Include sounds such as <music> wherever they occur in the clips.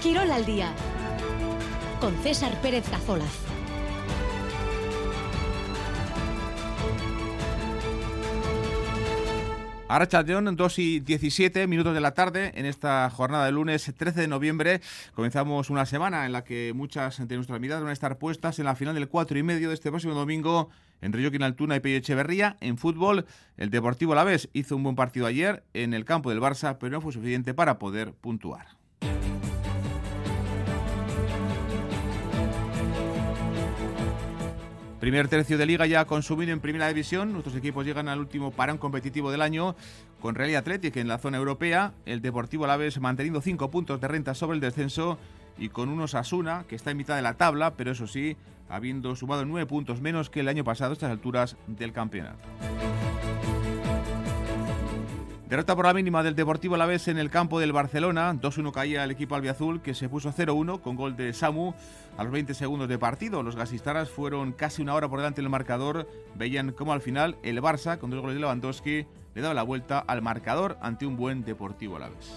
Quirol al día con César Pérez Cazolaz. Arrachaldeón, 2 y 17 minutos de la tarde. En esta jornada de lunes 13 de noviembre comenzamos una semana en la que muchas de nuestras miradas van a estar puestas en la final del 4 y medio de este próximo domingo en Río Quinaltuna y Pello Echeverría. En fútbol, el Deportivo Alavés hizo un buen partido ayer en el campo del Barça, pero no fue suficiente para poder puntuar. Primer tercio de liga ya consumido en primera división. Nuestros equipos llegan al último parón competitivo del año con Real Athletic en la zona europea. El Deportivo Alavés manteniendo cinco puntos de renta sobre el descenso y con unos Asuna que está en mitad de la tabla, pero eso sí, habiendo sumado nueve puntos menos que el año pasado a estas alturas del campeonato. Derrota por la mínima del Deportivo Alavés en el campo del Barcelona. 2-1 caía el equipo albiazul que se puso 0-1 con gol de Samu a los 20 segundos de partido. Los gasistaras fueron casi una hora por delante del marcador. Veían como al final el Barça, con dos goles de Lewandowski, le daba la vuelta al marcador ante un buen Deportivo Alavés.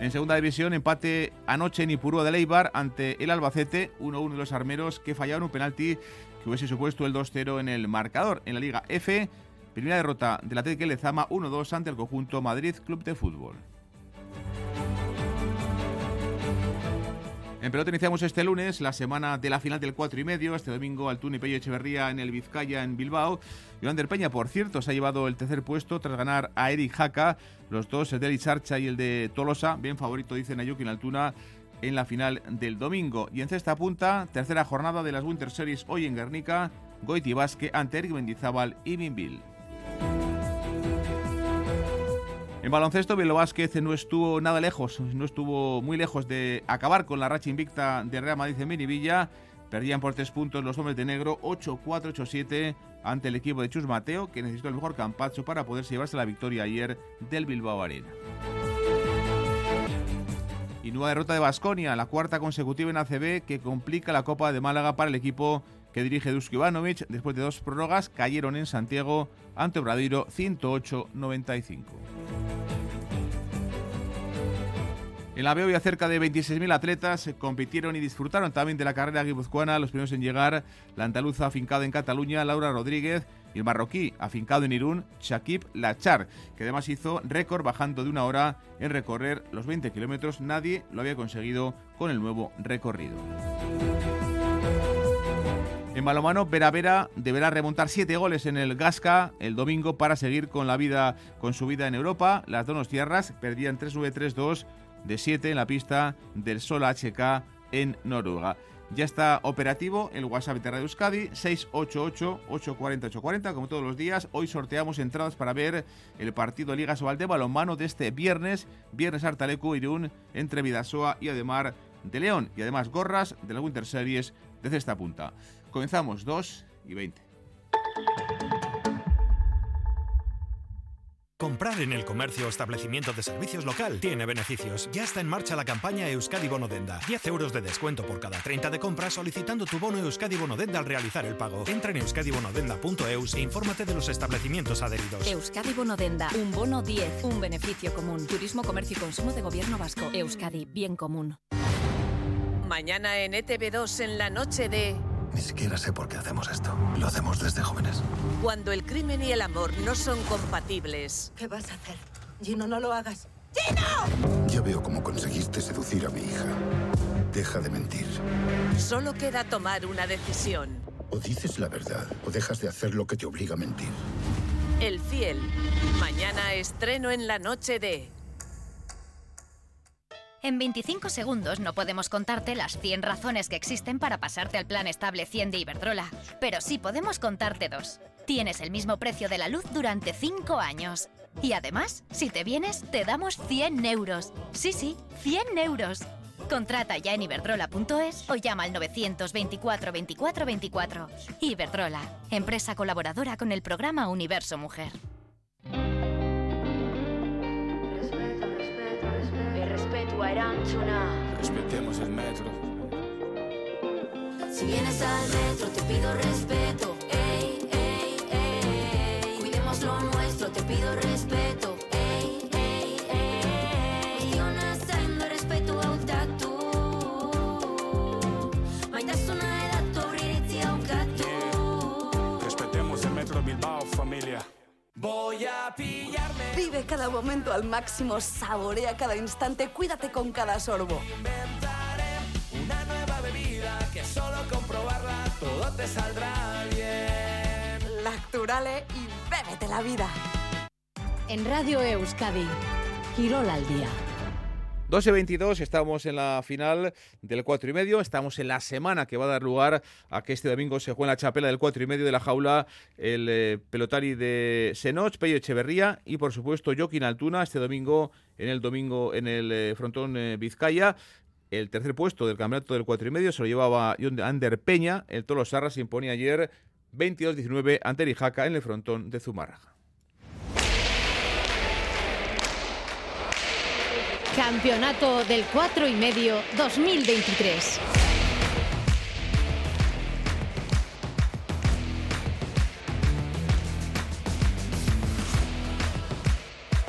En segunda división, empate anoche en Ipurúa de Leibar ante el Albacete, 1-1 de los armeros que fallaron un penalti que hubiese supuesto el 2-0 en el marcador. En la Liga F, Primera derrota del Atlético Lezama 1-2 ante el conjunto Madrid Club de Fútbol. En pelota iniciamos este lunes la semana de la final del 4 y medio. Este domingo Altuna y Pello Echeverría en el Vizcaya en Bilbao. Del Peña, por cierto, se ha llevado el tercer puesto tras ganar a Eric Jaca. Los dos, el de Sarcha y el de Tolosa, bien favorito, dicen Ayuki en Altuna en la final del domingo. Y en cesta punta, tercera jornada de las Winter Series hoy en Guernica. Goiti Basque ante Eric Mendizábal y Minville. En baloncesto, Bielo Vázquez no estuvo nada lejos, no estuvo muy lejos de acabar con la racha invicta de Real Madrid en Minivilla. Perdían por tres puntos los hombres de negro, 8-4, 8-7 ante el equipo de Chus Mateo, que necesitó el mejor campacho para poder llevarse la victoria ayer del Bilbao Arena. Y nueva derrota de Basconia, la cuarta consecutiva en ACB, que complica la Copa de Málaga para el equipo que dirige Dusko Ivanovic. Después de dos prórrogas, cayeron en Santiago ante Obradoiro 108-95. En la había cerca de 26.000 atletas compitieron y disfrutaron también de la carrera guipuzcoana. Los primeros en llegar, la andaluza afincada en Cataluña, Laura Rodríguez, y el marroquí afincado en Irún, Shakib Lachar, que además hizo récord bajando de una hora en recorrer los 20 kilómetros. Nadie lo había conseguido con el nuevo recorrido. En balomano, Vera Vera deberá remontar siete goles en el Gasca el domingo para seguir con la vida, con su vida en Europa. Las Donos Tierras perdían 3-9-3-2 de 7 en la pista del Sol HK en Noruega. Ya está operativo el WhatsApp de Radio Euskadi 688-840-840, como todos los días. Hoy sorteamos entradas para ver el partido Liga Sobal de balonmano de este viernes, viernes Artalecu Irún entre Vidasoa y Ademar de León. Y además gorras de la Winter Series desde esta punta. Comenzamos 2 y 20. Comprar en el comercio o establecimiento de servicios local tiene beneficios. Ya está en marcha la campaña Euskadi Bonodenda. 10 euros de descuento por cada 30 de compras solicitando tu bono Euskadi Bonodenda al realizar el pago. Entra en euskadibonodenda.eus e infórmate de los establecimientos adheridos. Euskadi Bonodenda. Un bono 10. Un beneficio común. Turismo, comercio y consumo de gobierno vasco. Euskadi. Bien común. Mañana en ETV2 en la noche de... Ni siquiera sé por qué hacemos esto. Lo hacemos desde jóvenes. Cuando el crimen y el amor no son compatibles. ¿Qué vas a hacer? Gino, no lo hagas. ¡Gino! Ya veo cómo conseguiste seducir a mi hija. Deja de mentir. Solo queda tomar una decisión. O dices la verdad o dejas de hacer lo que te obliga a mentir. El fiel. Mañana estreno en la noche de... En 25 segundos no podemos contarte las 100 razones que existen para pasarte al plan estable 100 de Iberdrola, pero sí podemos contarte dos. Tienes el mismo precio de la luz durante 5 años. Y además, si te vienes, te damos 100 euros. Sí, sí, 100 euros. Contrata ya en iberdrola.es o llama al 924 24 24. Iberdrola, empresa colaboradora con el programa Universo Mujer. Respetemos el metro. Si vienes al metro te pido respeto. Ey, ey, ey. Cuidemos lo nuestro, te pido respeto. Voy a pillarme. Vive cada momento al máximo, saborea cada instante, cuídate con cada sorbo. Inventaré una nueva bebida que solo comprobarla todo te saldrá bien. Lacturale y bébete la vida. En Radio Euskadi, Quirol al día. 12 22, estamos en la final del 4 y medio, estamos en la semana que va a dar lugar a que este domingo se juegue en la chapela del 4 y medio de la jaula el eh, pelotari de Senoch, Pello Echeverría y por supuesto Joaquín Altuna este domingo en el domingo en el eh, frontón eh, Vizcaya. El tercer puesto del campeonato del 4 y medio se lo llevaba Ander Peña, el Tolo Sarra se imponía ayer 22-19 ante Rijaca en el frontón de Zumárraga. Campeonato del 4 y medio 2023.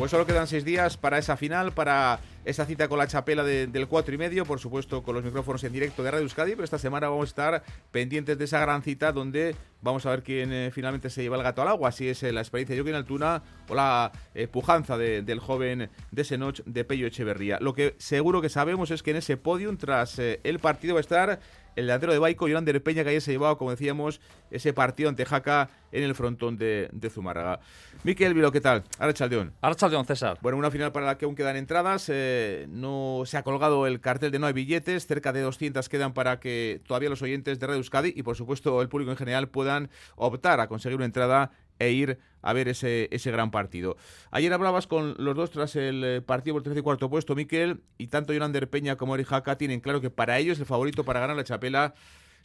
Pues solo quedan seis días para esa final, para esa cita con la chapela de- del 4 y medio, por supuesto con los micrófonos en directo de Radio Euskadi, pero esta semana vamos a estar pendientes de esa gran cita donde vamos a ver quién eh, finalmente se lleva el gato al agua, si es eh, la experiencia de Joaquín Altuna o la eh, pujanza de- del joven de Senoch de Pello Echeverría. Lo que seguro que sabemos es que en ese podium, tras el partido, va a estar el delantero de Baico, Yolander Peña, que ayer se llevaba, como decíamos, ese partido ante Jaca en el frontón de, de Zumárraga. Miquel Vilo, ¿qué tal? Ahora Chaldeón. Archaldeón, César. Bueno, una final para la que aún quedan entradas. eh, no se ha colgado el cartel de no hay billetes. Cerca de 200 quedan para que todavía los oyentes de Radio Euskadi y, por supuesto, el público en general puedan optar a conseguir una entrada e ir a ver ese, ese gran partido. Ayer hablabas con los dos tras el eh, partido por el tercer y cuarto puesto, Miquel, y tanto Yolander Peña como Eri Jaca tienen claro que para ellos el favorito para ganar la chapela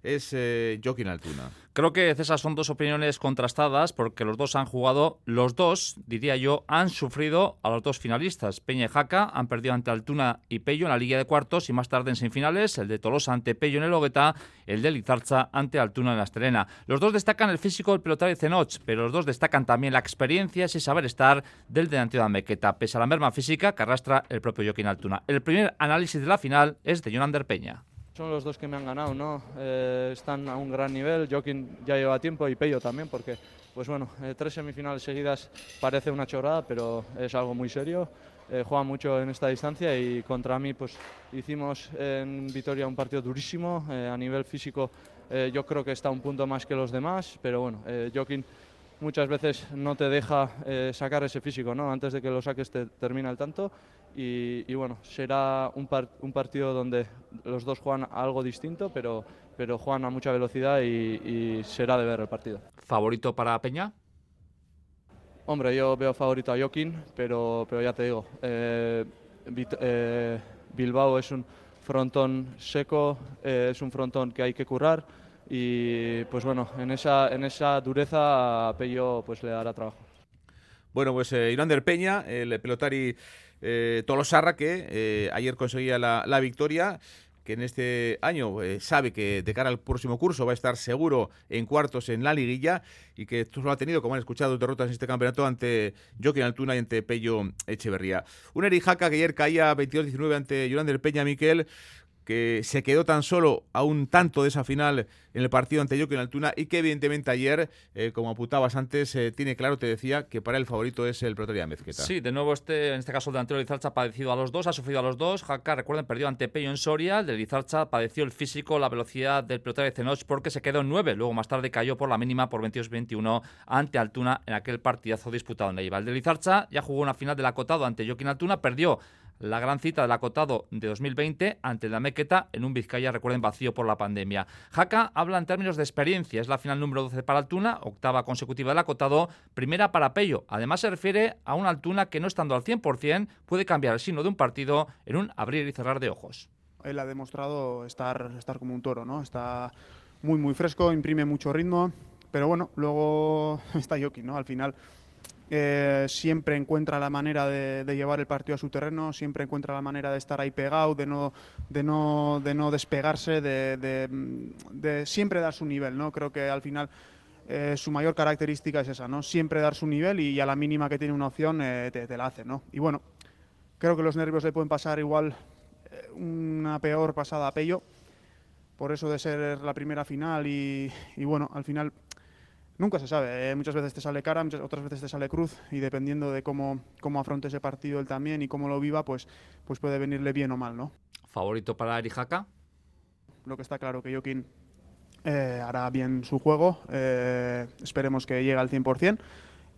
es eh, Joaquín Altuna. Creo que, César, son dos opiniones contrastadas porque los dos han jugado, los dos, diría yo, han sufrido a los dos finalistas. Peña y Jaca han perdido ante Altuna y Pello en la Liga de Cuartos y más tarde en semifinales, el de Tolosa ante Pello en el Ogueta, el de Lizarza ante Altuna en la Estelena. Los dos destacan el físico del pelotari de Zenoch, pero los dos destacan también la experiencia y saber estar del delantero de Amequeta, pese a la merma física que arrastra el propio Joaquín Altuna. El primer análisis de la final es de Jonander Peña. Son los dos que me han ganado, ¿no? Eh, están a un gran nivel. Joaquín ya lleva tiempo y Pello también, porque, pues bueno, eh, tres semifinales seguidas parece una chorrada, pero es algo muy serio. Eh, juega mucho en esta distancia y contra mí, pues hicimos en Vitoria un partido durísimo. Eh, a nivel físico, eh, yo creo que está un punto más que los demás, pero bueno, eh, Joaquín muchas veces no te deja sacar ese físico, ¿no? Antes de que lo saques te termina el tanto y, y bueno, será un, par- un partido donde los dos juegan algo distinto, pero, pero juegan a mucha velocidad y, y será de ver el partido. ¿Favorito para Peña? Hombre, yo veo favorito a Joaquín, pero, pero ya te digo, eh, eh, Bilbao es un frontón seco, eh, es un frontón que hay que currar y pues bueno, en esa, en esa dureza a Pello pues le dará trabajo. Bueno, pues eh, Irander Peña, el pelotari eh, Tolosarra, que eh, ayer conseguía la, la victoria, que en este año eh, sabe que de cara al próximo curso va a estar seguro en cuartos en la liguilla y que solo ha tenido, como han escuchado, derrotas en este campeonato ante Joaquín Altuna y ante Pello Echeverría. Un Erijaca que ayer caía 22-19 ante Irander Peña Miquel que se quedó tan solo a un tanto de esa final en el partido ante Joaquín Altuna y que evidentemente ayer, eh, como apuntabas antes, eh, tiene claro, te decía, que para el favorito es el Protoria Mezqueta. Sí, de nuevo este, en este caso el delantero de Lizarcha ha padecido a los dos, ha sufrido a los dos. Jaca, recuerden, perdió ante Pello en Soria. El de Lizarcha padeció el físico, la velocidad del pelotari de Zenoch porque se quedó en 9. Luego más tarde cayó por la mínima por 22-21 ante Altuna en aquel partidazo disputado en Eibar. El de Lizarcha ya jugó una final del acotado ante Joaquín Altuna, perdió la gran cita del acotado de 2020 ante la Mequeta en un Vizcaya, recuerden, vacío por la pandemia. Jaca habla en términos de experiencia, es la final número 12 para Altuna, octava consecutiva del acotado, primera para Pello. Además se refiere a una Altuna que no estando al 100% puede cambiar el signo de un partido en un abrir y cerrar de ojos. Él ha demostrado estar, estar como un toro, ¿no? Está muy, muy fresco, imprime mucho ritmo, pero bueno, luego <laughs> está Joaquín, ¿no? Al final eh, siempre encuentra la manera de, de llevar el partido a su terreno, siempre encuentra la manera de estar ahí pegado, de no, de no, de no despegarse, de, de, de siempre dar su nivel, ¿no? Creo que al final eh, su mayor característica es esa, ¿no? Siempre dar su nivel y a la mínima que tiene una opción eh, te, te la hace, ¿no? Y bueno, creo que los nervios le pueden pasar igual eh, una peor pasada a Pello, por eso de ser la primera final y, y bueno, al final Nunca se sabe, ¿eh? muchas veces te sale cara, muchas, otras veces te sale cruz y dependiendo de cómo, cómo afronte ese partido él también y cómo lo viva, pues, pues puede venirle bien o mal, ¿no? ¿Favorito para Eri Haka? Lo que está claro que Joaquín eh, hará bien su juego, eh, esperemos que llegue al 100%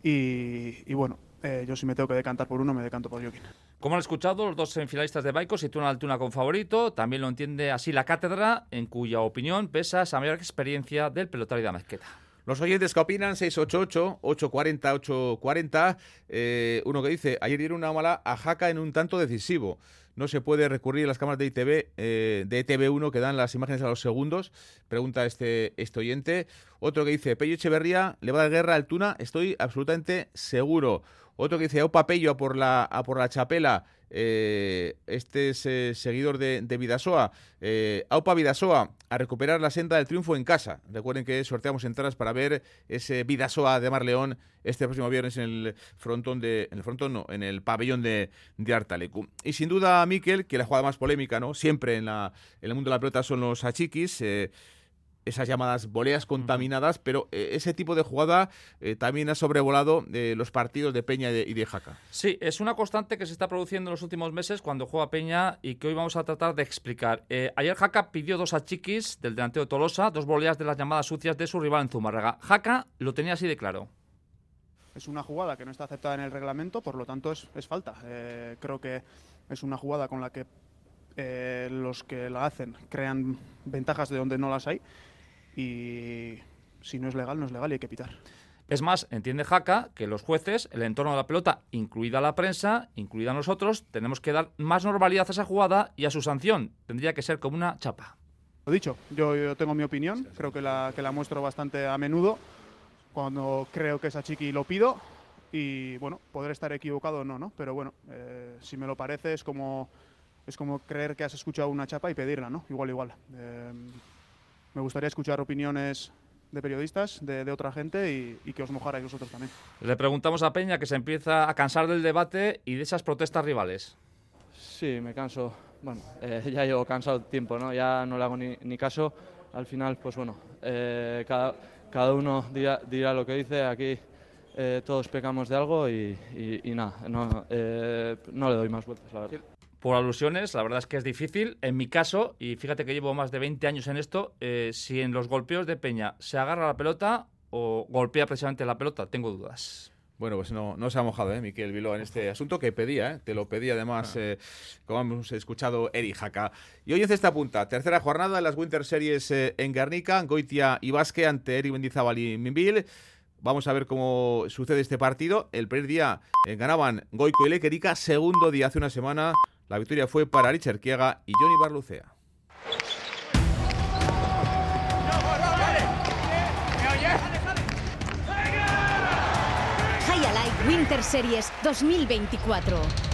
y, y bueno, yo si me tengo que decantar por uno, me decanto por Joaquín. Como han escuchado, los dos semifinalistas de Baico sitúan a Altuna con favorito. También lo entiende así la cátedra, en cuya opinión pesa esa mayor experiencia del pelotario de Mezqueta. Los oyentes que opinan, 688-840-840. Eh, uno que dice, ayer dieron una mala a Jaca en un tanto decisivo. No se puede recurrir a las cámaras de ITV, eh, de ETV1 que dan las imágenes a los segundos, pregunta este, este oyente. Otro que dice, Pello Echeverría le va a dar guerra al Tuna, estoy absolutamente seguro. Otro que dice, Opa Pello a por la, a por la chapela, eh, este es eh, seguidor de, Vidasoa. Eh, Aupa Vidasoa a recuperar la senda del triunfo en casa. Recuerden que sorteamos entradas para ver ese Vidasoa de Marleón este próximo viernes en el frontón de. En el frontón, no, en el pabellón de, de Artalecu. Y sin duda, Miquel, que la jugada más polémica, ¿no? Siempre en, la, en el mundo de la pelota son los achiquis. Eh, esas llamadas voleas contaminadas, pero eh, ese tipo de jugada eh, también ha sobrevolado eh, los partidos de Peña y de, y de, Jaca. Sí, es una constante que se está produciendo en los últimos meses cuando juega Peña y que hoy vamos a tratar de explicar. ayer Jaca pidió dos achiquis del delantero Tolosa, dos voleas de las llamadas sucias de su rival en Zumárraga. Jaca lo tenía así de claro. Es una jugada que no está aceptada en el reglamento, por lo tanto es, es falta. creo que es una jugada con la que los que la hacen crean ventajas de donde no las hay y si no es legal, no es legal y hay que pitar. Es más, entiende Jaca que los jueces, el entorno de la pelota, incluida la prensa, incluida nosotros, tenemos que dar más normalidad a esa jugada y a su sanción. Tendría que ser como una chapa. Lo dicho, yo, yo tengo mi opinión, creo que la, que la muestro bastante a menudo cuando creo que es a Chiqui lo pido y bueno, poder estar equivocado o no, ¿no? Pero bueno, eh, si me lo parece es como, es como creer que has escuchado una chapa y pedirla, ¿no? Igual, igual. Eh, me gustaría escuchar opiniones de periodistas, de, de otra gente y, y, que os mojarais vosotros también. Le preguntamos a Peña que se empieza a cansar del debate y de esas protestas rivales. Sí, me canso. Bueno, eh, <laughs> ya llevo cansado tiempo, ¿no? Ya no le hago ni, ni caso. Al final, pues bueno, eh, cada, cada, uno dirá, dirá, lo que dice. Aquí eh, todos pecamos de algo y, y, y nada, no, eh, no le doy más vueltas, la verdad por alusiones, la verdad es que es difícil. En mi caso, y fíjate que llevo más de 20 años en esto, eh, si en los golpeos de Peña se agarra la pelota o golpea precisamente la pelota, tengo dudas. Bueno, pues no, no se ha mojado, ¿eh, Miquel Viló, en este asunto que pedía, ¿eh? te lo pedía además, ah. eh, como hemos escuchado, Eri Jaca. Y hoy en esta punta, tercera jornada de las Winter Series eh, en Guernica, Goitia y Basque ante Eri Mendizábal y Minville. Vamos a ver cómo sucede este partido. El primer día ganaban Goico y Lequerica, segundo día hace una semana la victoria fue para Richard Kiega y Johnny Barlucea. Highlight Winter Series 2024.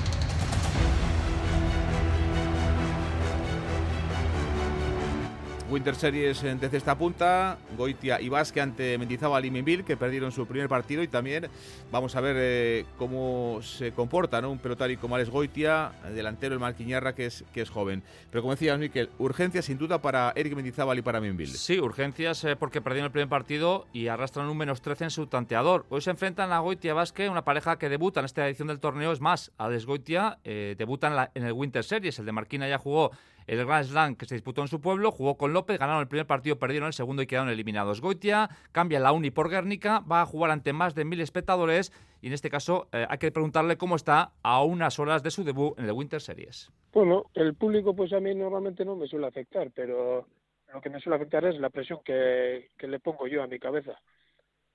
Winter Series desde esta punta, Goitia y Basque ante Mendizábal y Minville, que perdieron su primer partido y también vamos a ver eh, cómo se comporta ¿no? un pelotario como Alex Goitia, delantero el Marquiñarra, que es, que es joven. Pero como decías, Miquel, urgencias sin duda para Eric Mendizábal y para Minville. Sí, urgencias eh, porque perdieron el primer partido y arrastran un menos 13 en su tanteador. Hoy se enfrentan a Goitia y Basque, una pareja que debuta en esta edición del torneo. Es más, Alex Goitia eh, debuta en, en el Winter Series, el de Marquina ya jugó el Grand Slam que se disputó en su pueblo, jugó con López, ganaron el primer partido, perdieron el segundo y quedaron eliminados. Goitia cambia la Uni por Guernica, va a jugar ante más de mil espectadores y en este caso eh, hay que preguntarle cómo está a unas horas de su debut en el Winter Series. Bueno, el público pues a mí normalmente no me suele afectar, pero lo que me suele afectar es la presión que, que le pongo yo a mi cabeza.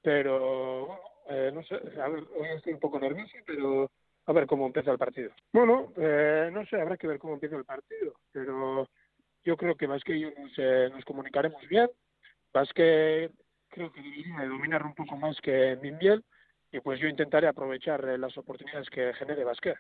Pero, bueno, eh, no sé, a ver, hoy estoy un poco nervioso, pero a ver cómo empieza el partido. Bueno, eh, no sé, habrá que ver cómo empieza el partido, pero yo creo que más que yo nos, eh, nos comunicaremos bien, más que creo que debería dominar un poco más que Minbiel y pues yo intentaré aprovechar eh, las oportunidades que genere Basquet.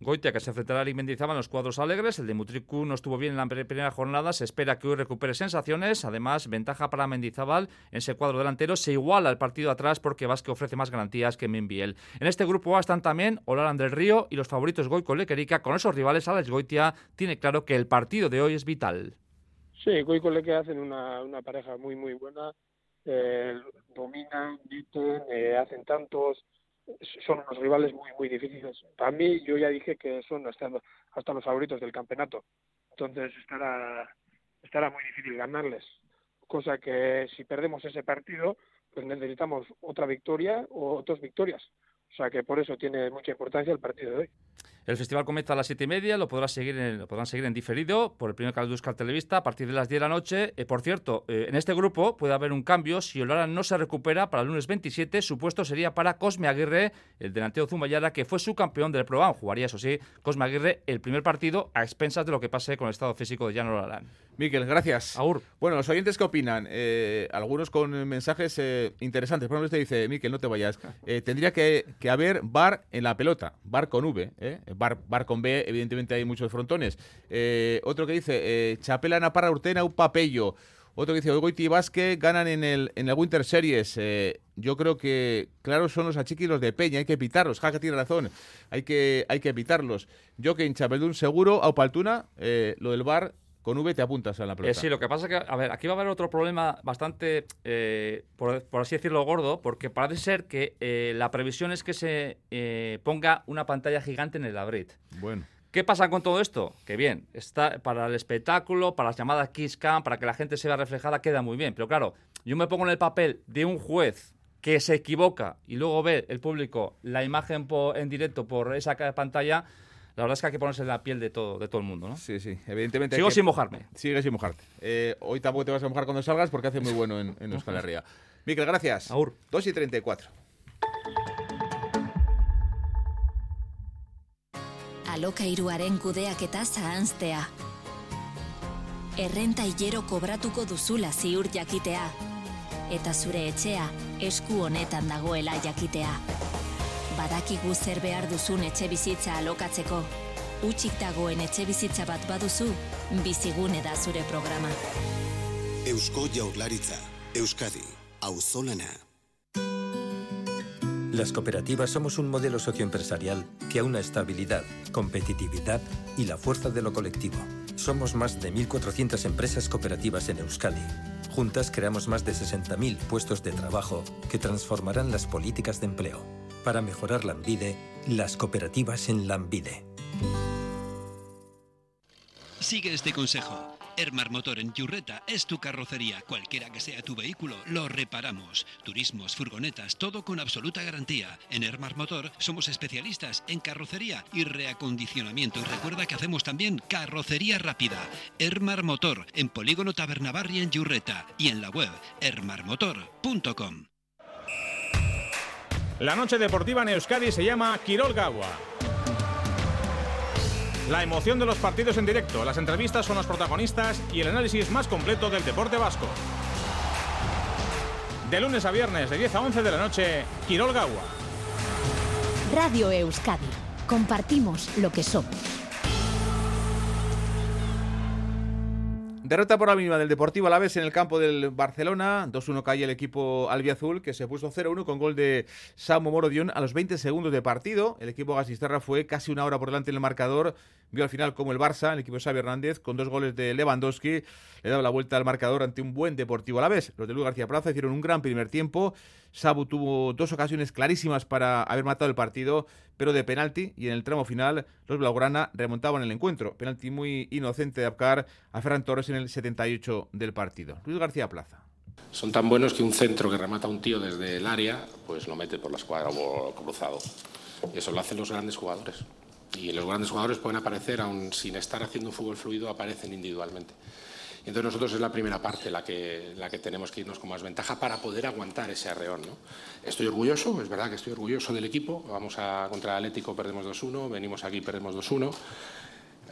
Goitia, que se enfrentará a Mendizábal en los cuadros alegres. El de Mutricu no estuvo bien en la primera jornada. Se espera que hoy recupere sensaciones. Además, ventaja para Mendizábal en ese cuadro delantero. Se iguala el partido atrás porque Vázquez ofrece más garantías que Minbiel. En este grupo A están también Olaran del Río y los favoritos Goico Lequerica. Con esos rivales, Alex Goitia tiene claro que el partido de hoy es vital. Sí, Goico Leque hacen una, pareja muy, muy buena. eh, dominan, meten, eh, hacen tantos, son unos rivales muy muy difíciles. Para mí, yo ya dije que son hasta, hasta los favoritos del campeonato. Entonces estará, estará muy difícil ganarles. Cosa que si perdemos ese partido, pues necesitamos otra victoria o dos victorias. O sea que por eso tiene mucha importancia el partido de hoy. El festival comienza a las siete y media, lo, podrás seguir lo podrán seguir en diferido por el primer canal de Euskal Televista a partir de las 10 de la noche. Eh, por cierto, eh, en este grupo puede haber un cambio. Si Olara no se recupera para el lunes 27, su puesto sería para Cosme Aguirre, el delantero Zumbayara, que fue su campeón del Proban. Jugaría, eso sí, Cosme Aguirre el primer partido a expensas de lo que pase con el estado físico de Jan Olarán. Miquel, gracias. Aur. Bueno, los oyentes qué opinan, eh, algunos con mensajes interesantes. Por ejemplo, este dice, Miquel, no te vayas. tendría que, que, haber bar en la pelota, bar con V, bar, bar con B evidentemente hay muchos frontones. Eh, otro que dice, eh, Chapela Naparra Urtena, un papello. Otro que dice, Ogoiti y Vázquez ganan en el, en el Winter Series. Eh, yo creo que, claro, son los achiquis los de Peña, hay que pitarlos. Jaca tiene razón, hay que, hay que pitarlos. Yo que en Chapeldún seguro, a Paltuna, eh, lo del bar con V te apuntas a la pelota. sí, lo que pasa es que, a ver, aquí va a haber otro problema bastante, por, así decirlo, gordo, porque parece ser que la previsión es que se ponga una pantalla gigante en el abrit. Bueno. ¿Qué pasa con todo esto? Que bien, está para el espectáculo, para las llamadas Kiss Cam, para que la gente se vea reflejada, queda muy bien. Pero claro, yo me pongo en el papel de un juez que se equivoca y luego ve el público la imagen en directo por esa pantalla. La verdad es que hay que ponerse en la piel de todo, de todo el mundo, ¿no? Sí, sí, evidentemente. Sigo sin mojarme. Sigue sin mojarte. Eh, hoy tampoco te vas a mojar cuando salgas porque hace muy bueno en, en Euskal Herria. Miquel, gracias. Aur. 2 y 34. alokairuaren kudeaketa zahanztea. Errenta hilero kobratuko duzula ziur jakitea. Eta zure etxea esku honetan dagoela jakitea. Badakigu zer behar duzun etxe bizitza alokatzeko. Utsik dagoen etxe bizitza bat baduzu, bizigune da zure programa. Eusko Jaurlaritza, Euskadi, Auzolana. Las cooperativas somos un modelo socioempresarial que aúna estabilidad, competitividad y la fuerza de lo colectivo. Somos más de 1.400 empresas cooperativas en Euskadi. Juntas creamos más de 60.000 puestos de trabajo que transformarán las políticas de empleo. Para mejorar la las cooperativas en la Ambide. Sigue este consejo. Ermar Motor en Yurreta es tu carrocería. Cualquiera que sea tu vehículo, lo reparamos. Turismos, furgonetas, todo con absoluta garantía. En Ermar Motor somos especialistas en carrocería y reacondicionamiento. Y recuerda que hacemos también carrocería rápida. Ermar Motor en Polígono Tabernabarri en Yurreta y en la web ermarmotor.com. La noche deportiva en Euskadi se llama Quirol Gagua. La emoción de los partidos en directo, las entrevistas son los protagonistas y el análisis más completo del deporte vasco. De lunes a viernes, de 10 a 11 de la noche, Quirol Gagua. Radio Euskadi. Compartimos lo que somos. Derrota por la mínima del Deportivo Alavés en el campo del Barcelona. 2-1 cae el equipo albiazul que se puso 0-1 con gol de Samu Morodion a los 20 segundos de partido. El equipo Gasisterra fue casi una hora por delante en el marcador. Vio al final como el Barça, el equipo de Xavi Hernández, con dos goles de Lewandowski, le daba la vuelta al marcador ante un buen Deportivo Alavés. Los de Luis García Plaza hicieron un gran primer tiempo. Sabu tuvo dos ocasiones clarísimas para haber matado el partido, pero de penalti y en el tramo final los Blaugrana remontaban el encuentro. Penalti muy inocente de Abcar a Ferran Torres en el 78 del partido. Luis García Plaza. Son tan buenos que un centro que remata un tío desde el área, pues lo mete por la escuadra o cruzado. Y eso lo hacen los grandes jugadores. Y los grandes jugadores pueden aparecer, aun sin estar haciendo un fútbol fluido, aparecen individualmente. Entonces nosotros es la primera parte la que, la que tenemos que irnos con más ventaja para poder aguantar ese arreón. Estoy orgulloso, es verdad que estoy orgulloso del equipo. Vamos a contra el Atlético, perdemos 2-1, venimos aquí, perdemos 2-1.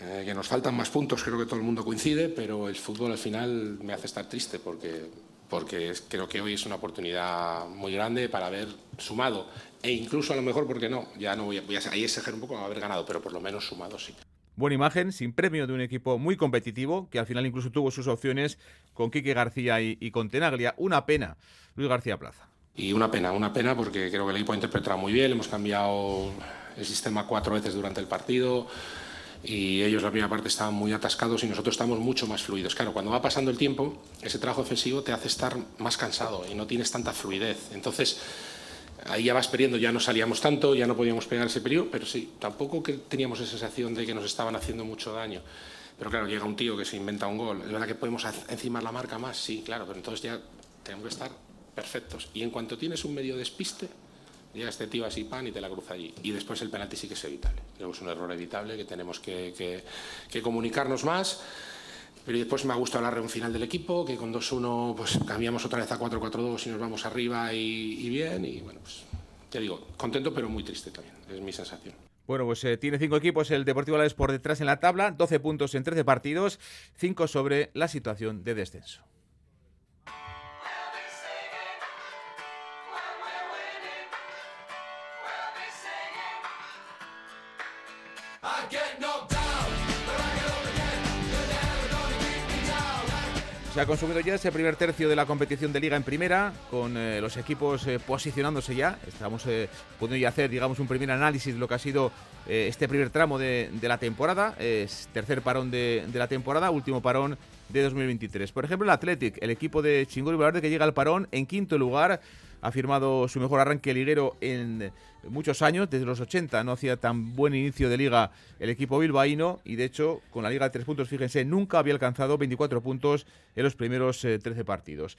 Eh, que nos faltan más puntos, creo que todo el mundo coincide, pero el fútbol al final me hace estar triste porque, porque creo que hoy es una oportunidad muy grande para haber sumado e incluso a lo mejor, porque no, ya no voy a, voy a ahí exagerar un poco haber ganado, pero por lo menos sumado sí. Buena imagen, sin premio de un equipo muy competitivo, que al final incluso tuvo sus opciones con Quique García y, con Tenaglia. Una pena, Luis García Plaza. Y una pena, una pena porque creo que el equipo ha interpretado muy bien, hemos cambiado el sistema cuatro veces durante el partido. y ellos la primera parte estaban muy atascados y nosotros estamos mucho más fluidos. Claro, cuando va pasando el tiempo, ese trabajo defensivo te hace estar más cansado y no tienes tanta fluidez. Entonces, ahí ya vas perdiendo, ya no salíamos tanto, ya no podíamos pegar ese periodo, pero sí, tampoco que teníamos esa sensación de que nos estaban haciendo mucho daño. Pero claro, llega un tío que se inventa un gol. ¿Es verdad que podemos encimar la marca más? Sí, claro, pero entonces ya tenemos que estar perfectos. Y en cuanto tienes un medio despiste, llega este tío así pan y te la cruza allí. Y después el penalti sí que es evitable. Creo que es un error evitable que tenemos que comunicarnos más. Pero después me ha gustado la reunión final del equipo, que con 2-1 pues cambiamos otra vez a 4-4-2 y nos vamos arriba y, y bien. Y bueno, pues ya digo, contento pero muy triste también, es mi sensación. Bueno, pues eh, tiene cinco equipos el Deportivo Alavés por detrás en la tabla, 12 puntos en 13 partidos, 5 sobre la situación de descenso. Se ha consumido ya ese primer tercio de la competición de liga en primera, con eh, los equipos eh, posicionándose ya. Estamos eh, pudiendo ya hacer, digamos, un primer análisis de lo que ha sido este primer tramo de, la temporada. Es tercer parón de, la temporada, último parón de 2023. Por ejemplo, el Athletic, el equipo de Chingón y Valverde que llega al parón en quinto lugar. Ha firmado su mejor arranque liguero en muchos años, desde los 80 no hacía tan buen inicio de liga el equipo bilbaíno y de hecho con la liga de tres puntos, fíjense, nunca había alcanzado 24 puntos en los primeros eh, 13 partidos.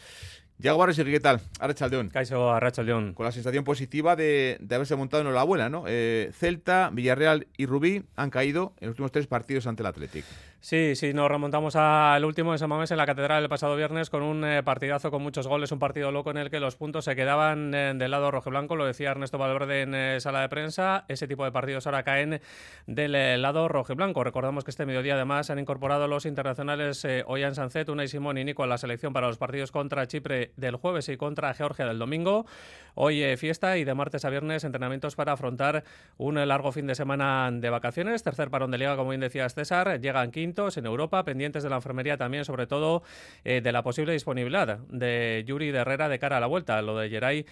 Yago Barres, ¿qué tal? Arrachaldeón. Caiso Arrachaldeón. Con la sensación positiva de, de haberse montado en la buena, ¿no? Eh, Celta, Villarreal y Rubí han caído en los últimos tres partidos ante el Athletic. Sí, sí, nos remontamos al último de San Mamés en la Catedral el pasado viernes con un eh, partidazo con muchos goles, un partido loco en el que los puntos se quedaban eh, del lado rojiblanco, lo decía Ernesto Valverde en eh, sala de prensa, ese tipo de partidos ahora caen del eh, lado rojiblanco. Recordamos que este mediodía además han incorporado los internacionales eh, Oyan Sanzet, Unai Simón y Nico a la selección para los partidos contra Chipre del jueves y contra Georgia del domingo. Hoy eh, fiesta y de martes a viernes entrenamientos para afrontar un largo fin de semana de vacaciones. Tercer parón de liga, como bien decías César, llegan quintos en Europa, pendientes de la enfermería también, sobre todo de la posible disponibilidad de Yuri de Herrera de cara a la vuelta. Lo de Geray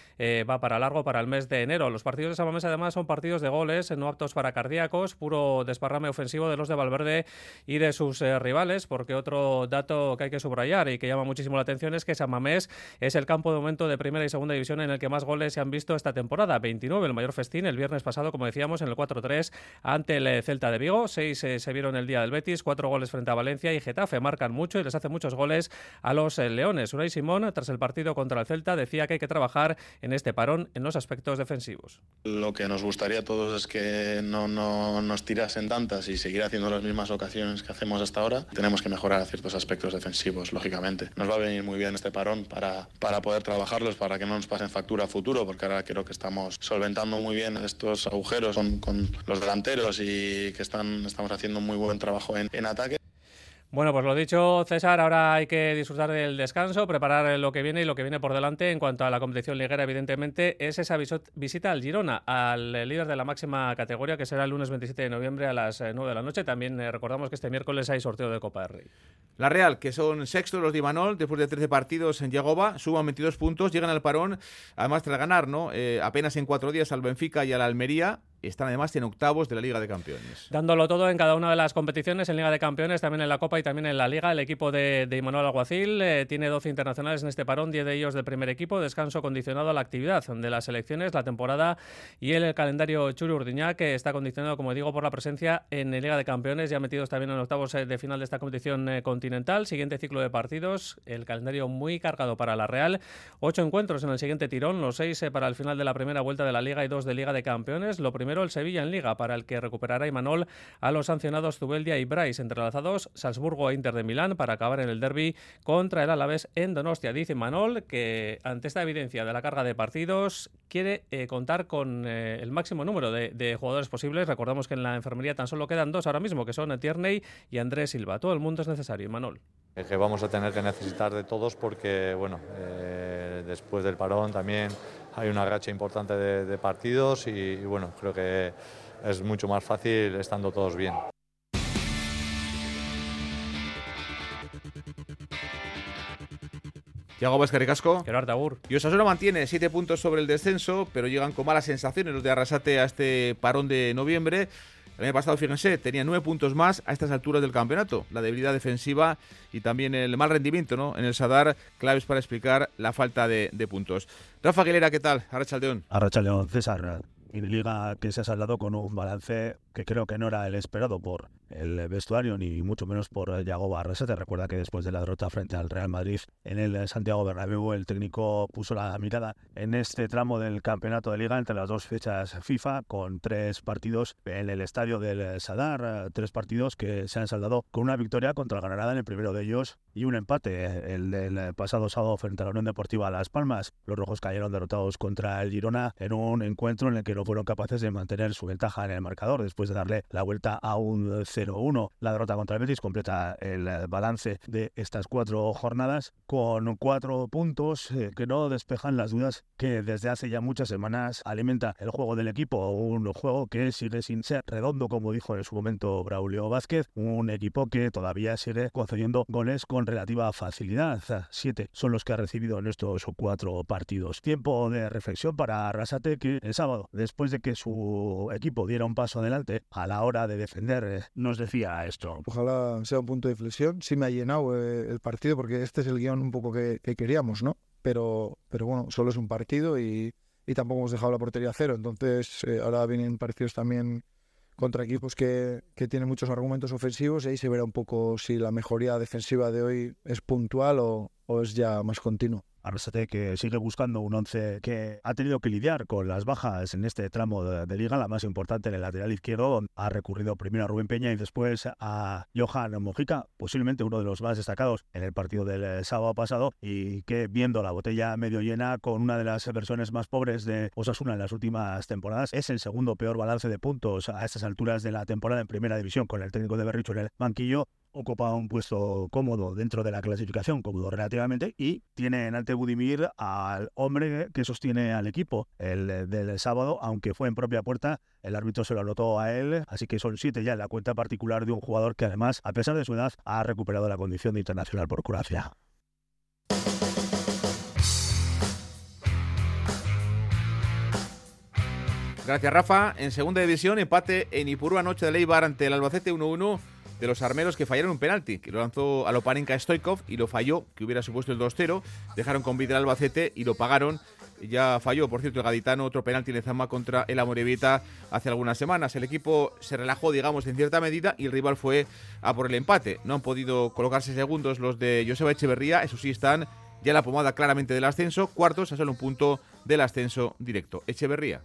va para largo para el mes de enero. Los partidos de Samamés además son partidos de goles, no aptos para cardíacos, puro desparrame ofensivo de los de Valverde y de sus eh, rivales, porque otro dato que hay que subrayar y que llama muchísimo la atención es que Samamés es el campo de momento de primera y segunda división en el que más goles se han visto esta temporada. 29, el mayor festín el viernes pasado, como decíamos, en el 4-3 ante el Celta de Vigo. Seis eh, se vieron el día del Betis, cuatro goles frente a Valencia y Getafe marcan mucho y les hace muchos goles a los eh, Leones. Unai Simón, tras el partido contra el Celta, decía que hay que trabajar en este parón en los aspectos defensivos. Lo que nos gustaría a todos es que no, no nos tirasen tantas y seguir haciendo las mismas ocasiones que hacemos hasta ahora. Tenemos que mejorar ciertos aspectos defensivos, lógicamente. Nos va a venir muy bien este parón para, para poder trabajarlos, para que no nos pasen factura a futuro, porque ahora creo que estamos solventando muy bien estos agujeros con, con los delanteros y que están, estamos haciendo muy buen trabajo en, en ataque. Bueno, pues lo dicho, César, ahora hay que disfrutar del descanso, preparar lo que viene y lo que viene por delante en cuanto a la competición liguera, evidentemente, es esa visita al Girona, al líder de la máxima categoría, que será el lunes 27 de noviembre a las 9 de la noche. También eh, recordamos que este miércoles hay sorteo de Copa del Rey. La Real, que son sextos los de Imanol, después de 13 partidos en Yagoba, suman 22 puntos, llegan al parón, además tras ganar, ¿no? Eh, apenas en cuatro días al Benfica y a la Almería, están además en octavos de la Liga de Campeones. Dándolo todo en cada una de las competiciones, en Liga de Campeones, también en la Copa y también en la Liga. El equipo de, de Imanol Alguacil eh, tiene 12 internacionales en este parón, 10 de ellos del primer equipo, descanso condicionado a la actividad de las selecciones, la temporada y el, calendario Churi que está condicionado, como digo, por la presencia en Liga de Campeones, ya metidos también en octavos eh, de final de esta competición eh, continental. Siguiente ciclo de partidos, el calendario muy cargado para la Real. Ocho encuentros en el siguiente tirón, los seis para el final de la primera vuelta de la Liga y dos de Liga de Campeones. Lo el Sevilla en Liga, para el que recuperará Imanol a los sancionados Zubeldia y Bryce entrelazados, Salzburgo e Inter de Milán, para acabar en el derby contra el Alavés en Donostia. Dice Imanol que ante esta evidencia de la carga de partidos quiere eh, contar con eh, el máximo número de, de, jugadores posibles. Recordamos que en la enfermería tan solo quedan dos ahora mismo, que son Tierney y Andrés Silva. Todo el mundo es necesario, Imanol. Que vamos a tener que necesitar de todos porque, bueno, eh, después del parón también hay una racha importante de, de partidos y, y, bueno, creo que es mucho más fácil estando todos bien. Tiago Vázquez Ricasco. Y Osasuna mantiene siete puntos sobre el descenso, pero llegan con malas sensaciones los de Arrasate a este parón de noviembre. El año pasado, fíjense, tenía nueve puntos más a estas alturas del campeonato. La debilidad defensiva y también el mal rendimiento ¿no? en el Sadar, claves para explicar la falta de, puntos. Rafa Aguilera, ¿qué tal? Arrachaldeón. Arrachaldeón, César. Y Liga que se ha saldado con un balance que creo que no era el esperado por el vestuario ni mucho menos por Yago Barresa. Te recuerda que después de la derrota frente al Real Madrid en el Santiago Bernabéu, el técnico puso la mirada en este tramo del campeonato de liga entre las dos fechas FIFA con tres partidos en el estadio del Sadar, tres partidos que se han saldado con una victoria contra el Granada en el primero de ellos y un empate, el del pasado sábado frente a la Unión Deportiva Las Palmas. Los rojos cayeron derrotados contra el Girona en un encuentro en el que no fueron capaces de mantener su ventaja en el marcador después de darle la vuelta a un 0-1. La derrota contra el Betis completa el balance de estas cuatro jornadas con cuatro puntos eh, que no despejan las dudas que desde hace ya muchas semanas alimenta el juego del equipo. Un juego que sigue sin ser redondo, como dijo en su momento Braulio Vázquez. Un equipo que todavía sigue concediendo goles con relativa facilidad. Siete son los que ha recibido en estos cuatro partidos. Tiempo de reflexión para Arrasate que el sábado, después de que su equipo diera un paso adelante a la hora de defender, eh, nos decía esto. Ojalá sea un punto de inflexión. Sí me ha llenado eh, el partido porque este es el guion un poco que, que queríamos, ¿no? Pero, pero bueno, solo es un partido y, y tampoco hemos dejado la portería cero. Entonces, eh, ahora vienen partidos también contra equipos que, que, tienen muchos argumentos ofensivos y ahí se verá un poco si la mejoría defensiva de hoy es puntual o, o es ya más continuo. Arrasate que sigue buscando un once que ha tenido que lidiar con las bajas en este tramo de, de, liga, la más importante en el lateral izquierdo, donde ha recurrido primero a Rubén Peña y después a Johan Mojica, posiblemente uno de los más destacados en el partido del sábado pasado y que viendo la botella medio llena con una de las versiones más pobres de Osasuna en las últimas temporadas, es el segundo peor balance de puntos a estas alturas de la temporada en primera división con el técnico de Berricho en el banquillo ocupa un puesto cómodo dentro de la clasificación, cómodo relativamente, y tiene en ante Budimir al hombre que sostiene al equipo, el del sábado, aunque fue en propia puerta, el árbitro se lo anotó a él, así que son siete ya en la cuenta particular de un jugador que además, a pesar de su edad, ha recuperado la condición de internacional por Croacia. Gracias, Rafa. En segunda división, empate en Ipurúa, noche de Leibar ante el Albacete 1-1 de los armeros que fallaron un penalti, que lo lanzó a Loparenka Stoikov y lo falló, que hubiera supuesto el 2-0. Dejaron con vida el Albacete y lo pagaron. Ya falló, por cierto, el gaditano, otro penalti en Zama contra el Amorevita hace algunas semanas. El equipo se relajó, digamos, en cierta medida y el rival fue a por el empate. No han podido colocarse segundos los de Joseba Echeverría, eso sí están ya la pomada claramente del ascenso, cuartos a solo un punto del ascenso directo. Echeverría.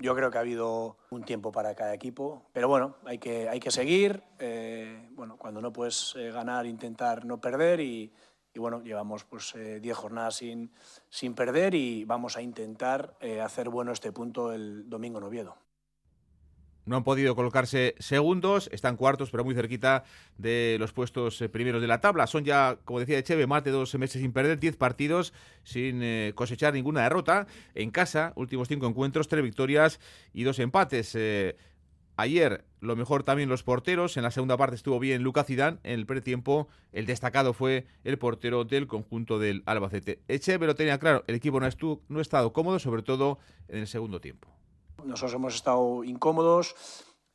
Yo creo que ha habido un tiempo para cada equipo, pero bueno, hay que, hay que seguir. Eh, bueno, cuando no puedes eh, ganar, intentar no perder y, bueno, llevamos pues 10 eh, jornadas sin, sin perder y vamos a intentar eh, hacer bueno este punto el domingo en Oviedo. No han podido colocarse segundos, están cuartos, pero muy cerquita de los puestos primeros de la tabla. Son ya, como decía Echeve, más de dos meses sin perder, 10 partidos sin eh, cosechar ninguna derrota. En casa, últimos cinco encuentros, tres victorias y dos empates. Eh, Ayer lo mejor también los porteros. En la segunda parte estuvo bien Lucas Zidane. En el pretiempo el destacado fue el portero del conjunto del Albacete. Echeve lo tenía claro. El equipo no, no ha estado cómodo, sobre todo en el segundo tiempo. Nosotros hemos estado incómodos.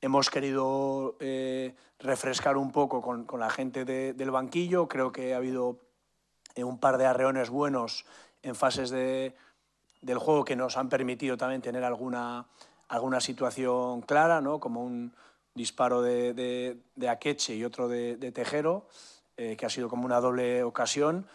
Hemos querido eh, refrescar un poco con, la gente de, del banquillo. Creo que ha habido eh, un par de arreones buenos en fases de, del juego que nos han permitido también tener alguna alguna situación clara, ¿no? como un disparo de, de, de Akeche y otro de, de Tejero, eh, que ha sido como una doble ocasión.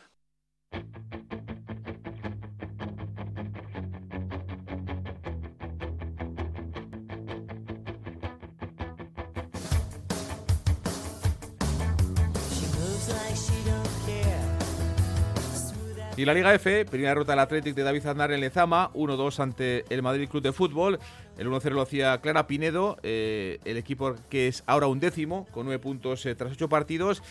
Y la Liga F, primera derrota del Athletic de David Aznar en Lezama, 1-2 ante el Madrid Club de Fútbol. El 1-0 lo hacía Clara Pinedo, eh, el equipo que es ahora un décimo, con nueve puntos eh, tras ocho partidos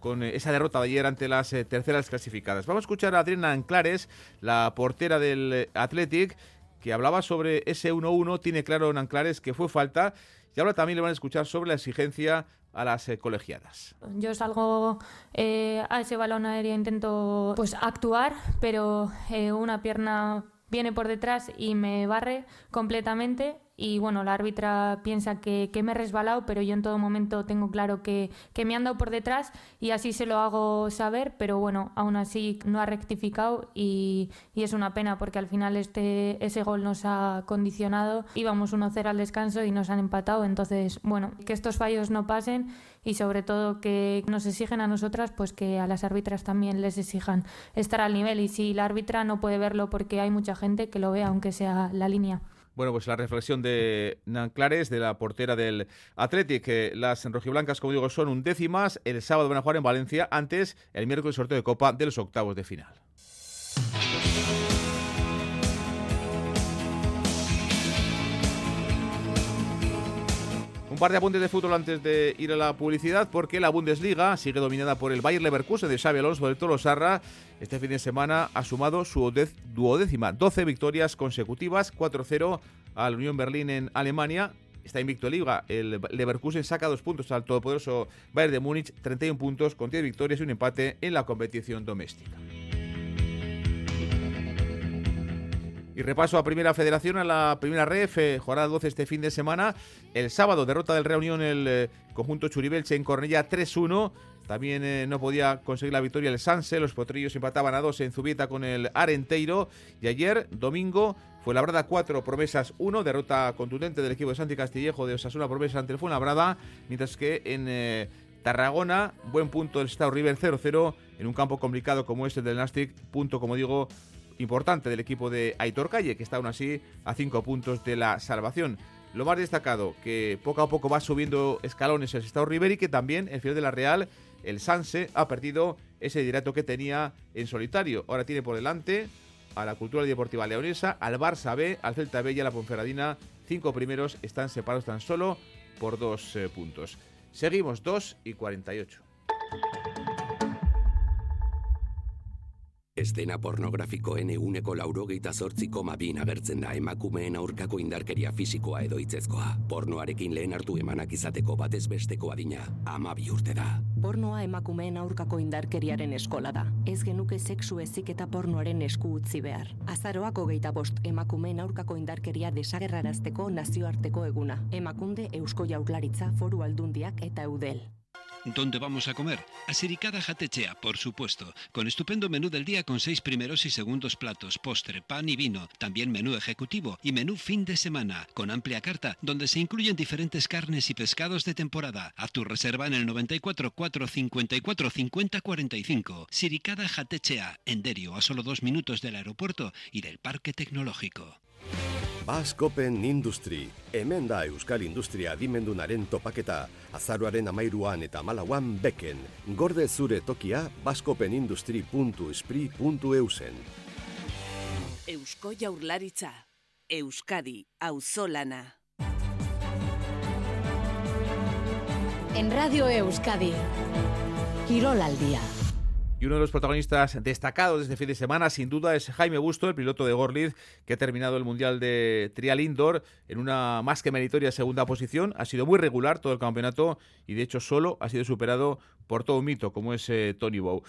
con eh, esa derrota de ayer ante las terceras clasificadas. Vamos a escuchar a Adriana Anclares, la portera del Athletic, que hablaba sobre ese 1-1. Tiene claro en Anclares que fue falta. Y ahora también le van a escuchar sobre la exigencia a las eh, colegiadas. Yo salgo eh, a ese balón aéreo, intento pues actuar, pero eh, una pierna viene por detrás y me barre completamente y bueno, la árbitra piensa que, me he resbalado, pero yo en todo momento tengo claro que, me han dado por detrás y así se lo hago saber, pero bueno, aún así no ha rectificado y, es una pena porque al final este, ese gol nos ha condicionado, íbamos 1-0 al descanso y nos han empatado, entonces bueno, que estos fallos no pasen y sobre todo que nos exigen a nosotras, pues que a las árbitras también les exijan estar al nivel y si la árbitra no puede verlo porque hay mucha gente que lo vea aunque sea la línea. Bueno, pues la reflexión de Nan Clares, de la portera del Athletic. que las rojiblancas, como digo, son undécimas. El sábado van a jugar en Valencia, antes el miércoles sorteo de Copa de los octavos de final. Un par de apuntes de fútbol antes de ir a la publicidad, porque la Bundesliga sigue dominada por el Bayer Leverkusen de Xabi Alonso del Sarra. Este fin de semana ha sumado su duodécima, 12 victorias consecutivas, 4-0 al Unión Berlín en Alemania. Está invicto en Liga. El Leverkusen saca dos puntos al todopoderoso Bayern de Múnich, 31 puntos con 10 victorias y un empate en la competición doméstica. Y repaso a Primera Federación, a la Primera Ref, eh, jornada 12 este fin de semana. El sábado, derrota del Reunión el eh, conjunto Churibelche en Cornella 3-1. También eh, no podía conseguir la victoria el Sanse, los potrillos empataban a 2 en Zubieta con el Arenteiro. Y ayer, domingo, fue Labrada 4, Promesas 1, derrota contundente del equipo de Santi Castillejo de Osasuna Promesas ante el Fuenlabrada, mientras que en Tarragona, buen punto del Estado River 0-0 en un campo complicado como este del Nastic, punto como digo importante del equipo de Aitor Calle, que está aún así a cinco puntos de la salvación. Lo más destacado, que poco a poco va subiendo escalones el Estado River y que también el final de la Real, el Sanse, ha perdido ese directo que tenía en solitario. Ahora tiene por delante a la Cultura Deportiva Leonesa, al Barça B, al Celta B y a la Ponferradina. Cinco primeros están separados tan solo por dos eh, puntos. Seguimos 2 y 48. Estena pornografikoen eguneko laurogeita zortzi koma bin agertzen da emakumeen aurkako indarkeria fisikoa edo itzezkoa. Pornoarekin lehen hartu emanak izateko batez besteko adina, ama urte da. Pornoa emakumeen aurkako indarkeriaren eskola da. Ez genuke sexu ezik eta pornoaren esku utzi behar. Azaroako geita bost emakumeen aurkako indarkeria desagerrarazteko nazioarteko eguna. Emakunde Eusko Jaurlaritza Foru Aldundiak eta Eudel. ¿Dónde vamos a comer? A Siricada Jatechea, por supuesto, con estupendo menú del día con seis primeros y segundos platos, postre, pan y vino, también menú ejecutivo y menú fin de semana, con amplia carta, donde se incluyen diferentes carnes y pescados de temporada. Haz tu reserva en el 94 454 50 45. Siricada Jatechea, en Derio, a solo dos minutos del aeropuerto y del parque tecnológico. Baskopen Industri, hemen da Euskal Industria dimendunaren topaketa, azaruaren amairuan eta malauan beken, gorde zure tokia baskopenindustri.espri.eusen. Eusko Jaurlaritza, Euskadi, Auzolana. En Radio Euskadi, Quirol al día. Y uno de los protagonistas destacados de este fin de semana, sin duda, es Jaime Busto, el piloto de Gorlitz, que ha terminado el Mundial de Trial Indoor en una más que meritoria segunda posición. Ha sido muy regular todo el campeonato y, de hecho, solo ha sido superado por todo un mito, como es eh, Tony Bow.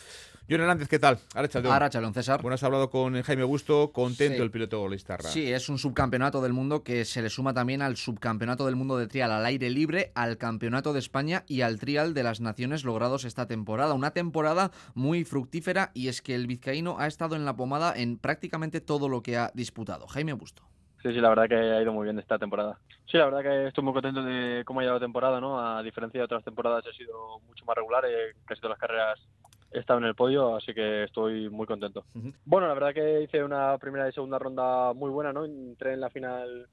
John Hernández, ¿qué tal? Ahora Chalón, César. Bueno, has hablado con Jaime Busto, contento el piloto golistarra. Sí, es un subcampeonato del mundo que se le suma también al subcampeonato del mundo de trial al aire libre, al campeonato de España y al trial de las naciones logrados esta temporada. Una temporada muy fructífera y es que el vizcaíno ha estado en la pomada en prácticamente todo lo que ha disputado. Jaime Busto. Sí, sí, la verdad que ha ido muy bien esta temporada. Sí, la verdad que estoy muy contento de cómo ha ido la temporada, ¿no? A diferencia de otras temporadas ha sido mucho más regular, eh, casi todas las carreras he estado en el podio, así que estoy muy contento. Bueno, la verdad que hice una primera y segunda ronda muy buena, ¿no? Entré en la final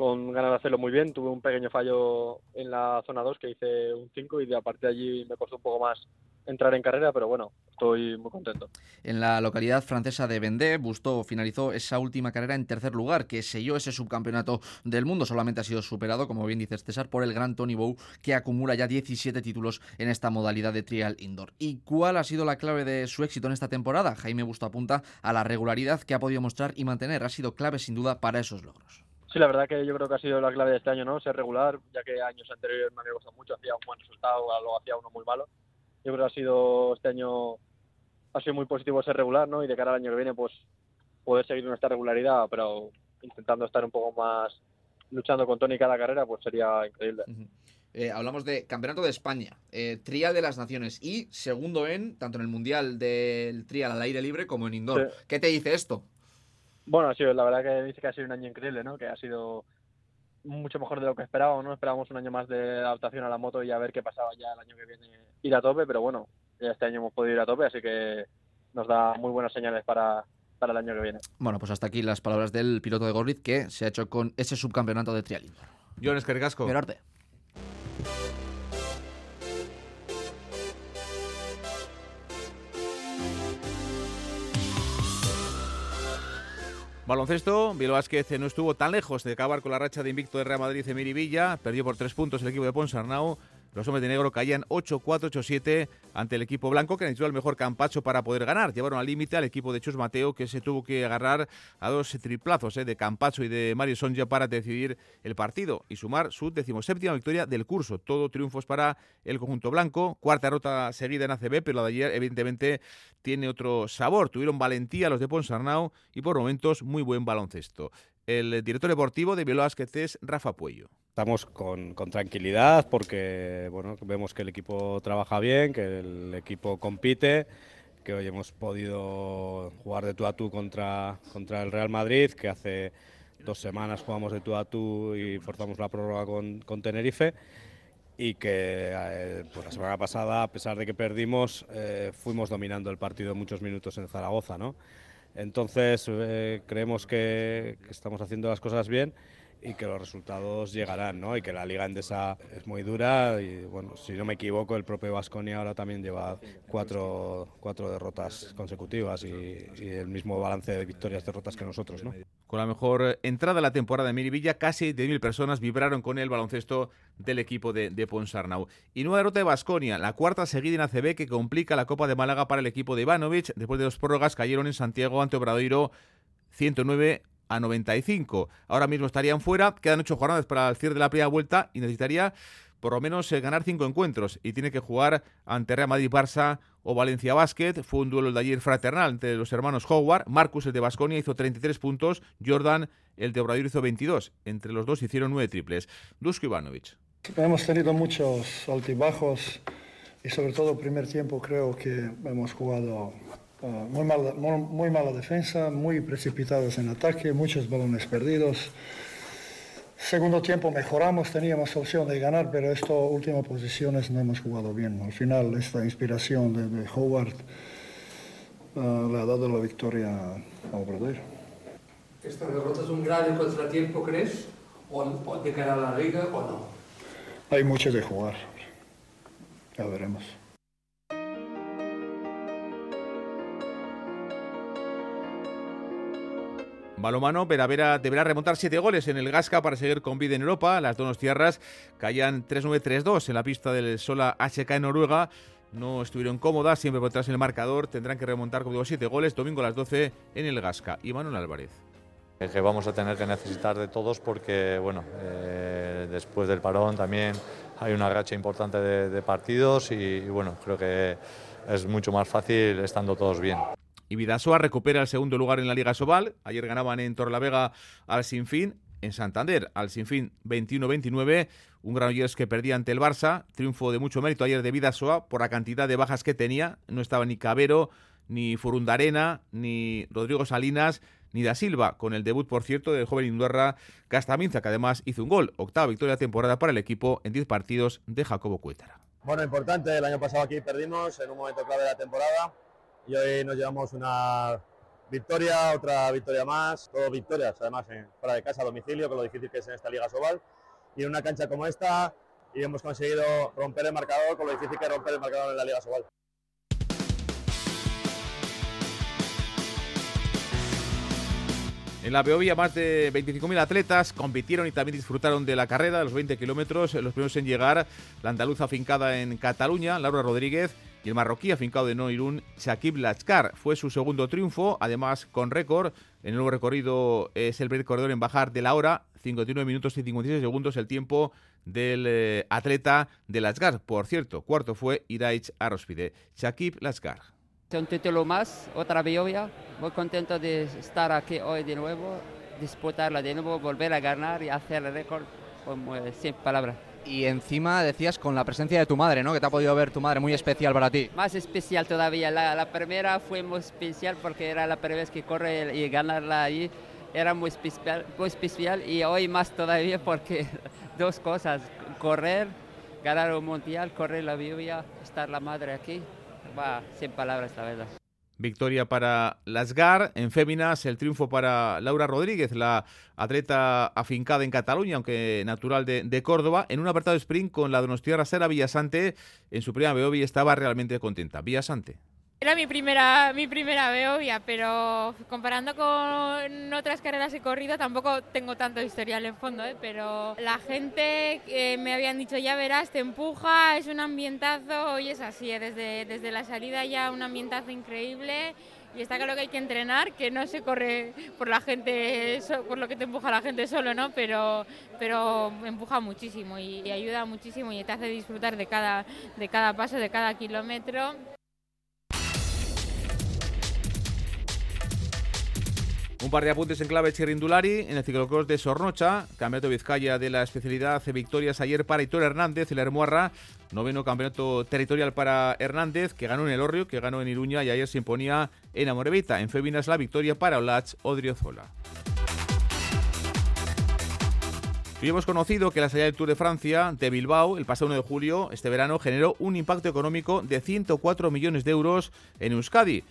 con ganas de hacerlo muy bien, tuve un pequeño fallo en la zona 2 que hice un 5 y de a partir de allí me costó un poco más entrar en carrera, pero bueno, estoy muy contento. En la localidad francesa de Vendée, Busto finalizó esa última carrera en tercer lugar, que selló ese subcampeonato del mundo. Solamente ha sido superado, como bien dices César, por el gran Tony Bow, que acumula ya 17 títulos en esta modalidad de trial indoor. ¿Y cuál ha sido la clave de su éxito en esta temporada? Jaime Busto apunta a la regularidad que ha podido mostrar y mantener. Ha sido clave sin duda para esos logros. Sí, la verdad que yo creo que ha sido la clave de este año, ¿no? Ser regular, ya que años anteriores me había costado mucho, hacía un buen resultado, luego hacía uno muy malo yo creo que ha sido este año ha sido muy positivo ser regular, ¿no? Y de cara al año que viene, pues poder seguir nuestra regularidad, pero intentando estar un poco más luchando con Tony cada carrera, pues sería increíble. Eh, hablamos de Campeonato de España, eh, Trial de las Naciones y segundo en, tanto en el Mundial del Trial al aire libre como en indoor. ¿Qué te dice esto? Bueno, sí, la verdad que dice que ha sido un año increíble, ¿no? Que ha sido mucho mejor de lo que esperábamos, ¿no? Esperábamos un año más de adaptación a la moto y a ver qué pasaba ya el año que viene ir a tope, pero bueno, ya este año hemos podido ir a tope, así que nos da muy buenas señales para, para el año que viene. Bueno, pues hasta aquí las palabras del piloto de Gorlitz que se ha hecho con ese subcampeonato de indoor. Jones Cargasco. Gerarte. Baloncesto, Bilbao Vázquez no estuvo tan lejos de acabar con la racha de invicto de Real Madrid en Miribilla, perdió por tres puntos el equipo de Ponsarnau los hombres de negro caían 8-4-8-7 ante el equipo blanco, que necesitó el mejor campacho para poder ganar. Llevaron al límite al equipo de Chus Mateo, que se tuvo que agarrar a dos triplazos eh, de Campacho y de Mario Sonja para decidir el partido y sumar su decimoséptima victoria del curso. Todo triunfos para el conjunto blanco. Cuarta derrota seguida en ACB, pero la de ayer, evidentemente, tiene otro sabor. Tuvieron valentía los de Ponsarnau y por momentos muy buen baloncesto. El director deportivo de Bilbao es Rafa Puello. Estamos con, tranquilidad porque bueno, vemos que el equipo trabaja bien, que el equipo compite, que hoy hemos podido jugar de tú a tú contra, contra el Real Madrid, que hace dos semanas jugamos de tú a tú y forzamos la prórroga con, con Tenerife y que eh, pues la semana pasada, a pesar de que perdimos, eh, fuimos dominando el partido muchos minutos en Zaragoza. ¿no? Entonces eh, creemos que, estamos haciendo las cosas bien y que los resultados llegarán, ¿no? Y que la liga endesa es muy dura y, bueno, si no me equivoco, el propio Vasconia ahora también lleva cuatro, cuatro derrotas consecutivas y, el mismo balance de victorias derrotas que nosotros, ¿no? Con la mejor entrada la temporada de Miribilla, casi 10.000 personas vibraron con el baloncesto del equipo de, de Ponsarnau. Y nueva derrota de Vasconia, la cuarta seguida en ACB que complica la Copa de Málaga para el equipo de Ivanovic. Después de dos prórrogas cayeron en Santiago ante Obradoiro 109 a 95. Ahora mismo estarían fuera, quedan ocho jornadas para el cierre de la primera vuelta y necesitaría por lo menos eh, ganar cinco encuentros y tiene que jugar ante Real Madrid-Barça o Valencia Basket. Fue un duelo de ayer fraternal entre los hermanos Howard. Marcus, el de Basconia, hizo 33 puntos. Jordan, el de Obradoiro, hizo 22. Entre los dos hicieron nueve triples. Dusko Ivanovic. Hemos tenido muchos altibajos y sobre todo primer tiempo creo que hemos jugado muy, mala, muy, mala defensa, muy precipitados en ataque, muchos balones perdidos. Segundo tiempo mejoramos, teníamos opción de ganar, pero estas últimas posiciones no hemos jugado bien. Al final, esta inspiración de, Howard ah, le ha dado la victoria a Obrador. ¿Esta derrota es un gran contratiempo, crees? ¿O de cara a la liga o no? Hay mucho de jugar. Ya veremos. Balomano, Veravera deberá remontar siete goles en el Gasca para seguir con vida en Europa. Las dos tierras caían 3-9-3-2 en la pista del Sola HK en Noruega. No estuvieron cómodas, siempre por detrás en el marcador. Tendrán que remontar, como digo, siete goles. Domingo a las 12 en el Gasca. Y Manuel Álvarez. Que vamos a tener que necesitar de todos porque, bueno, eh, después del parón también hay una racha importante de, partidos y, bueno, creo que es mucho más fácil estando todos bien. Y Vidasoa recupera el segundo lugar en la Liga Sobal. Ayer ganaban en Torlavega al Sinfín. En Santander, al Sinfín 21-29. Un Granollers que perdía ante el Barça. Triunfo de mucho mérito ayer de Vidasoa por la cantidad de bajas que tenía. No estaba ni Cabero, ni Furundarena, ni Rodrigo Salinas, ni Da Silva, con el debut, por cierto, del joven Indorra Castaminza, que además hizo un gol. Octava victoria de temporada para el equipo en 10 partidos de Jacobo Cuétara. Bueno, importante. El año pasado aquí perdimos en un momento clave de la temporada y hoy nos llevamos una victoria, otra victoria más, todo victorias, además fuera de casa, a domicilio, con lo difícil que es en esta Liga Sobal. Y en una cancha como esta, y hemos conseguido romper el marcador con lo difícil que es romper el marcador en la Liga Sobal. En la Beovia más de 25.000 atletas compitieron y también disfrutaron de la carrera de los 20 kilómetros. Los primeros en llegar, la andaluza afincada en Cataluña, Laura Rodríguez, y el marroquí afincado de Noirún, Shakib Lachkar. Fue su segundo triunfo, además con récord. En el nuevo recorrido es el primer corredor en bajar de la hora, 59 minutos y 56 segundos el tiempo del eh, atleta de Lachkar. Por cierto, cuarto fue Iraich Arospide. Shakib Lachkar. Un título más, otra Biovia. Muy contento de estar aquí hoy de nuevo. disputarla de nuevo, volver a ganar y hacer el récord, como, eh, sin palabras. Y encima decías con la presencia de tu madre, ¿no? Que te ha podido ver tu madre, muy especial para ti. Más especial todavía. La, la primera fue muy especial porque era la primera vez que corre y ganarla allí. Era muy especial, muy especial y hoy más todavía porque <laughs> dos cosas. Correr, ganar un mundial, correr la Biblia, estar la madre aquí. Va, sin palabras, la verdad. Victoria para Lasgar. En féminas, el triunfo para Laura Rodríguez, la atleta afincada en Cataluña, aunque natural de, Córdoba, en un apartado sprint con la donostiarra Sara Villasante. En su primera Beobi estaba realmente contenta. Villasante. Era mi primera, mi primera Beovia, pero comparando con otras carreras que he corrido tampoco tengo tanto historial en fondo, ¿eh? pero la gente eh, me habían dicho ya verás, te empuja, es un ambientazo y es así, ¿eh? desde, desde la salida ya un ambientazo increíble y está claro que hay que entrenar, que no se corre por la gente, por lo que te empuja la gente solo, ¿no? Pero, pero empuja muchísimo y, y ayuda muchísimo y te hace disfrutar de cada, de cada paso, de cada kilómetro. Un par de apuntes en clave chirrindulari en el ciclocross de Sornocha, campeonato Vizcaya de la especialidad victorias ayer para Hitor Hernández, el Hermuarra, noveno campeonato territorial para Hernández, que ganó en el Orrio, que ganó en Iruña y ayer se imponía en Amorevita. En Féminas la victoria para Olach Odriozola. Y hemos conocido que la salida del Tour de Francia de Bilbao el pasado 1 de julio, este verano, generó un impacto económico de 104 millones de euros en Euskadi.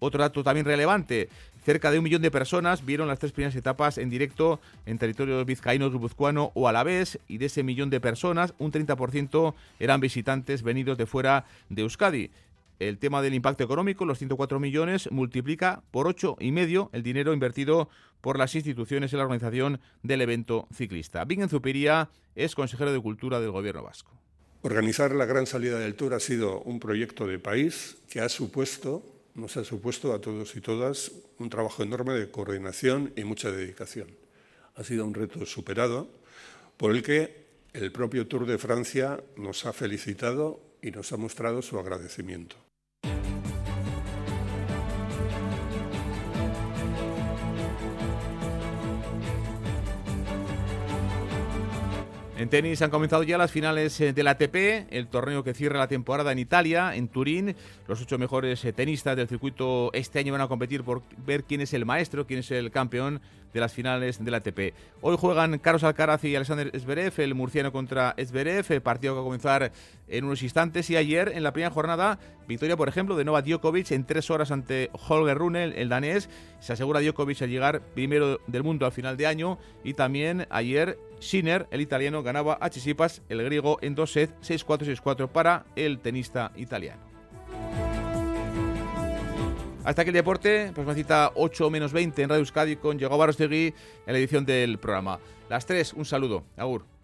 Otro dato también relevante, cerca de un millón de personas vieron las tres primeras etapas en directo en territorio vizcaíno, guipuzcoano o alavés y de ese millón de personas un 30% eran visitantes venidos de fuera de Euskadi. El tema del impacto económico, los 104 millones, multiplica por ocho y medio el dinero invertido por las instituciones en la organización del evento ciclista. Bingen Zupiría es consejero de Cultura del Gobierno vasco. Organizar la gran salida del Tour ha sido un proyecto de país que ha supuesto nos ha supuesto a todos y todas un trabajo enorme de coordinación y mucha dedicación. Ha sido un reto superado por el que el propio Tour de Francia nos ha felicitado y nos ha mostrado su agradecimiento. En tenis han comenzado ya las finales eh, del ATP, el torneo que cierra la temporada en Italia, en Turín. Los ocho mejores eh, tenistas del circuito este año van a competir por ver quién es el maestro, quién es el campeón de las finales del ATP. Hoy juegan Carlos Alcaraz y Alexander Zverev, el murciano contra Zverev, partido que va a comenzar en unos instantes. Y ayer, en la primera jornada, victoria, por ejemplo, de Novak Djokovic en tres horas ante Holger Rune, el danés. Se asegura Djokovic a llegar primero del mundo al final de año. Y también ayer Sinner, el italiano, ganaba a Chisipas, el griego, en dos sets, 6-4, 6-4 para el tenista italiano. Hasta aquí el deporte, pues me cita 8 menos 20 en Radio Euskadi con Diego Barostegui en la edición del programa. Las 3, un saludo. Agur.